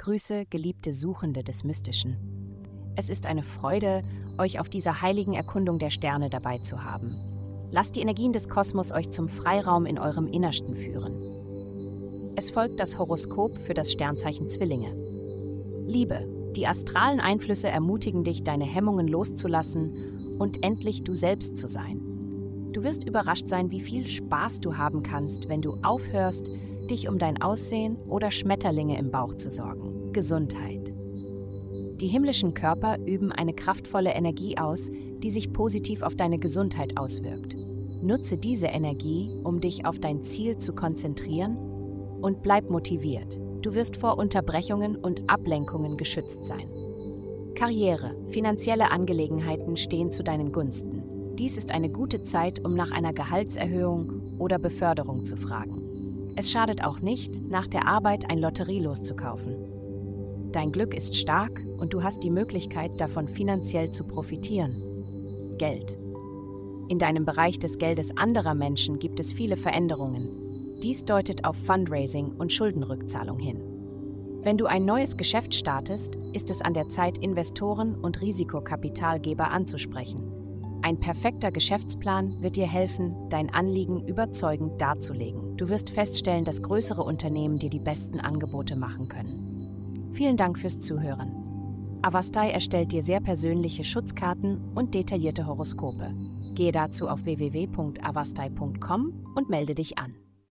Grüße, geliebte Suchende des Mystischen. Es ist eine Freude, euch auf dieser heiligen Erkundung der Sterne dabei zu haben. Lasst die Energien des Kosmos euch zum Freiraum in eurem Innersten führen. Es folgt das Horoskop für das Sternzeichen Zwillinge. Liebe, die astralen Einflüsse ermutigen dich, deine Hemmungen loszulassen und endlich du selbst zu sein. Du wirst überrascht sein, wie viel Spaß du haben kannst, wenn du aufhörst, dich um dein Aussehen oder Schmetterlinge im Bauch zu sorgen. Gesundheit. Die himmlischen Körper üben eine kraftvolle Energie aus, die sich positiv auf deine Gesundheit auswirkt. Nutze diese Energie, um dich auf dein Ziel zu konzentrieren und bleib motiviert. Du wirst vor Unterbrechungen und Ablenkungen geschützt sein. Karriere, finanzielle Angelegenheiten stehen zu deinen Gunsten. Dies ist eine gute Zeit, um nach einer Gehaltserhöhung oder Beförderung zu fragen. Es schadet auch nicht, nach der Arbeit ein Lotterielos zu kaufen. Dein Glück ist stark und du hast die Möglichkeit, davon finanziell zu profitieren. Geld. In deinem Bereich des Geldes anderer Menschen gibt es viele Veränderungen. Dies deutet auf Fundraising und Schuldenrückzahlung hin. Wenn du ein neues Geschäft startest, ist es an der Zeit, Investoren und Risikokapitalgeber anzusprechen. Ein perfekter Geschäftsplan wird dir helfen, dein Anliegen überzeugend darzulegen. Du wirst feststellen, dass größere Unternehmen dir die besten Angebote machen können. Vielen Dank fürs Zuhören. Avastai erstellt dir sehr persönliche Schutzkarten und detaillierte Horoskope. Gehe dazu auf www.avastai.com und melde dich an.